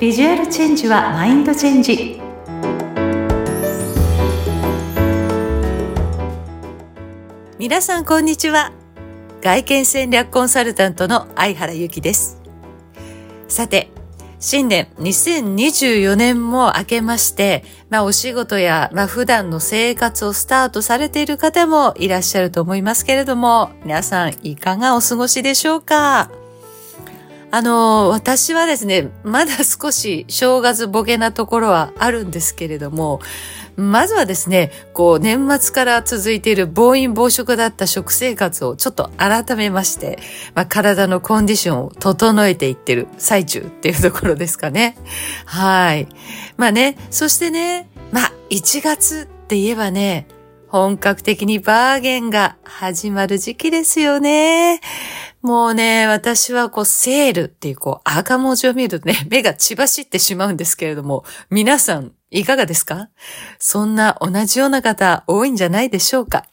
ビジュアルチェンジはマインドチェンジ。皆さんこんにちは。外見戦略コンサルタントの相原由紀です。さて新年2024年も明けまして、まあお仕事や、まあ普段の生活をスタートされている方もいらっしゃると思いますけれども、皆さんいかがお過ごしでしょうか？あの、私はですね、まだ少し正月ボケなところはあるんですけれども、まずはですね、こう、年末から続いている暴飲暴食だった食生活をちょっと改めまして、まあ、体のコンディションを整えていってる最中っていうところですかね。はい。まあね、そしてね、まあ、1月って言えばね、本格的にバーゲンが始まる時期ですよね。もうね、私はこう、セールっていうこう、赤文字を見るとね、目が血走ってしまうんですけれども、皆さん、いかがですか？そんな同じような方多いんじゃないでしょうか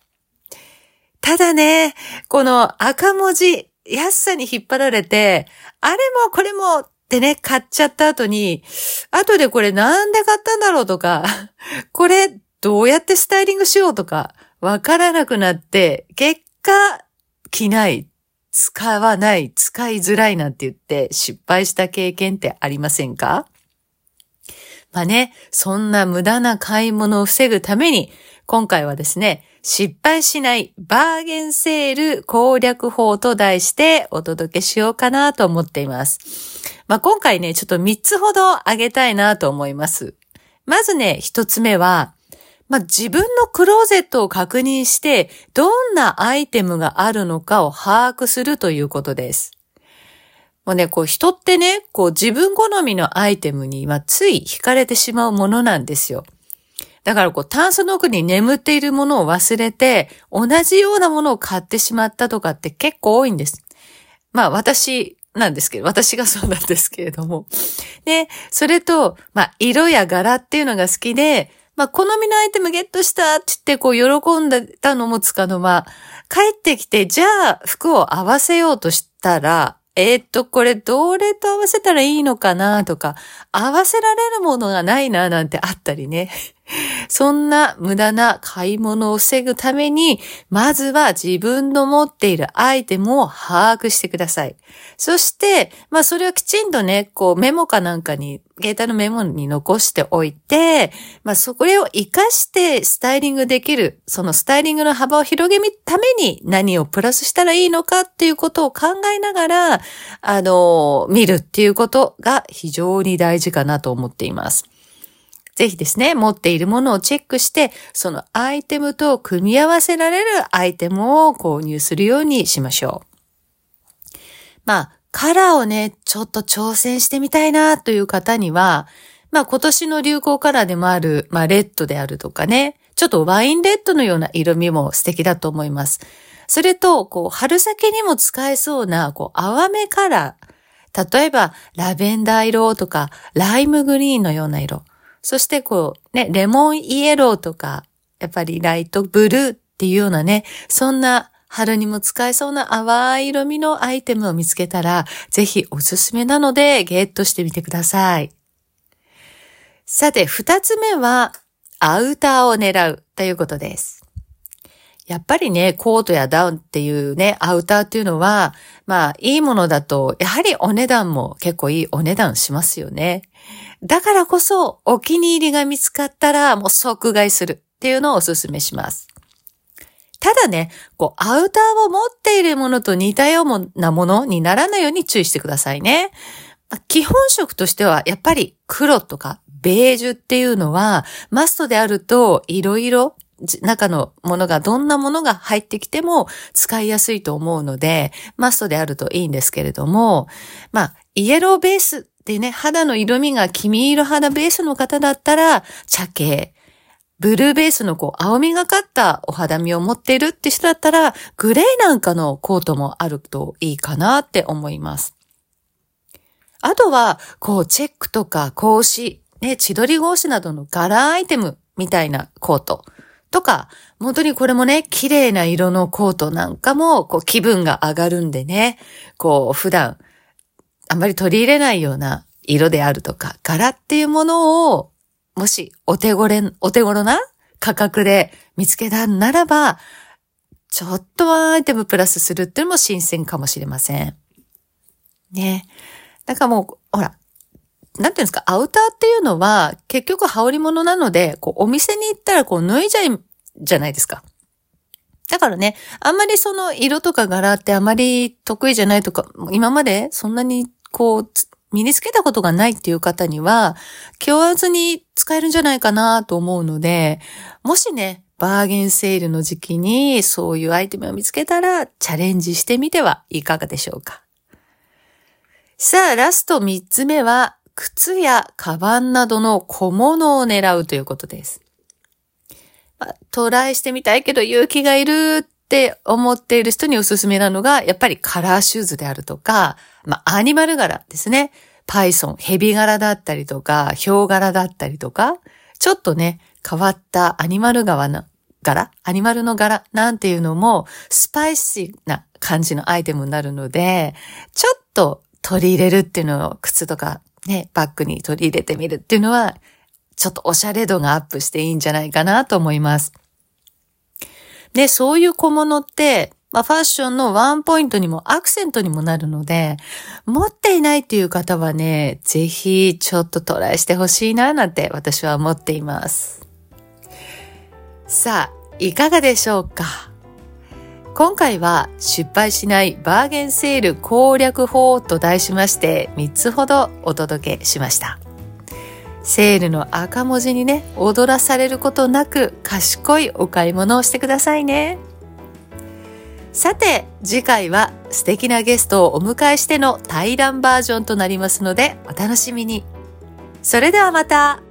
ただね、この赤文字、安さに引っ張られて、あれもこれもってね、買っちゃった後に、後でこれなんで買ったんだろうとか、これどうやってスタイリングしようとか、わからなくなって、結果、着ない、使わない、使いづらいなんて言って失敗した経験ってありませんか？まあね、そんな無駄な買い物を防ぐために、今回はですね、失敗しないバーゲンセール攻略法と題してお届けしようかなと思っています。まあ今回ね、ちょっと3つほど挙げたいなと思います。まずね、1つ目は、まあ、自分のクローゼットを確認して、どんなアイテムがあるのかを把握するということです。もうね、こう人ってね、こう自分好みのアイテムに、まあ、つい惹かれてしまうものなんですよ。だからこう、タンスの奥に眠っているものを忘れて、同じようなものを買ってしまったとかって結構多いんです。まあ私なんですけど、私がそうなんですけれども。で、それと、まあ色や柄っていうのが好きで、まあ、好みのアイテムゲットしたって言って、こう、喜んでたのもつかの間、帰ってきて、じゃあ、服を合わせようとしたら、えー、っと、これどれと合わせたらいいのかなとか、合わせられるものがないななんてあったりね。そんな無駄な買い物を防ぐために、まずは自分の持っているアイテムを把握してください。そして、まあそれをきちんとね、こうメモかなんかに、携帯のメモに残しておいて、まあそこを活かしてスタイリングできる、そのスタイリングの幅を広げるために何をプラスしたらいいのかっていうことを考えながら、あの、見るっていうことが非常に大事かなと思っています。ぜひですね、持っているものをチェックして、そのアイテムと組み合わせられるアイテムを購入するようにしましょう。まあ、カラーをね、ちょっと挑戦してみたいなという方には、まあ今年の流行カラーでもある、まあレッドであるとかね、ちょっとワインレッドのような色味も素敵だと思います。それと、こう、春先にも使えそうな、こう、淡めカラー。例えば、ラベンダー色とか、ライムグリーンのような色。そしてこう、ね、レモンイエローとか、やっぱりライトブルーっていうようなね、そんな春にも使えそうな淡い色味のアイテムを見つけたら、ぜひおすすめなのでゲットしてみてください。さて、二つ目は、アウターを狙うということです。やっぱりね、コートやダウンっていうね、アウターっていうのは、まあ、いいものだと、やはりお値段も結構いいお値段しますよね。だからこそ、お気に入りが見つかったら、もう即買いするっていうのをお勧めします。ただね、こう、アウターを持っているものと似たようなものにならないように注意してくださいね。基本色としては、やっぱり黒とかベージュっていうのは、マストであると、いろいろ中のものがどんなものが入ってきても使いやすいと思うので、マストであるといいんですけれども、まあ、イエローベースでね、肌の色味が黄色肌ベースの方だったら、茶系。ブルーベースのこう、青みがかったお肌身を持っているって人だったら、グレーなんかのコートもあるといいかなって思います。あとは、こう、チェックとか格子、ね、千鳥格子などの柄アイテムみたいなコート。とか、本当にこれもね、綺麗な色のコートなんかも、こう気分が上がるんでね、こう普段あんまり取り入れないような色であるとか、柄っていうものを、もしお手頃、お手頃な価格で見つけたならば、ちょっとワンアイテムプラスするっていうのも新鮮かもしれません。ね。だからもう、ほら、なんていうんですか、アウターっていうのは結局羽織物なので、こうお店に行ったらこう脱いじゃい、じゃないですか。だからね、あんまりその色とか柄ってあまり得意じゃないとか、今までそんなにこう、身につけたことがないっていう方には、気負わずに使えるんじゃないかなと思うので、もしね、バーゲンセールの時期にそういうアイテムを見つけたらチャレンジしてみてはいかがでしょうか。さあ、ラスト3つ目は、靴やカバンなどの小物を狙うということです。トライしてみたいけど勇気がいるって思っている人におすすめなのが、やっぱりカラーシューズであるとか、まあ、アニマル柄ですね。パイソン、ヘビ柄だったりとか、ヒョウ柄だったりとか、ちょっとね、変わったアニマル側の柄、アニマルの柄なんていうのも、スパイシーな感じのアイテムになるので、ちょっと取り入れるっていうのを靴とかね、バッグに取り入れてみるっていうのは、ちょっとおしゃれ度がアップしていいんじゃないかなと思います。で、そういう小物って、まあ、ファッションのワンポイントにもアクセントにもなるので、持っていないっていう方はね、ぜひちょっとトライしてほしいななんて私は思っています。さあ、いかがでしょうか？今回は失敗しないバーゲンセール攻略法と題しまして3つほどお届けしました。セールの赤文字にね、踊らされることなく賢いお買い物をしてくださいね。さて、次回は素敵なゲストをお迎えしての対談バージョンとなりますのでお楽しみに。それではまた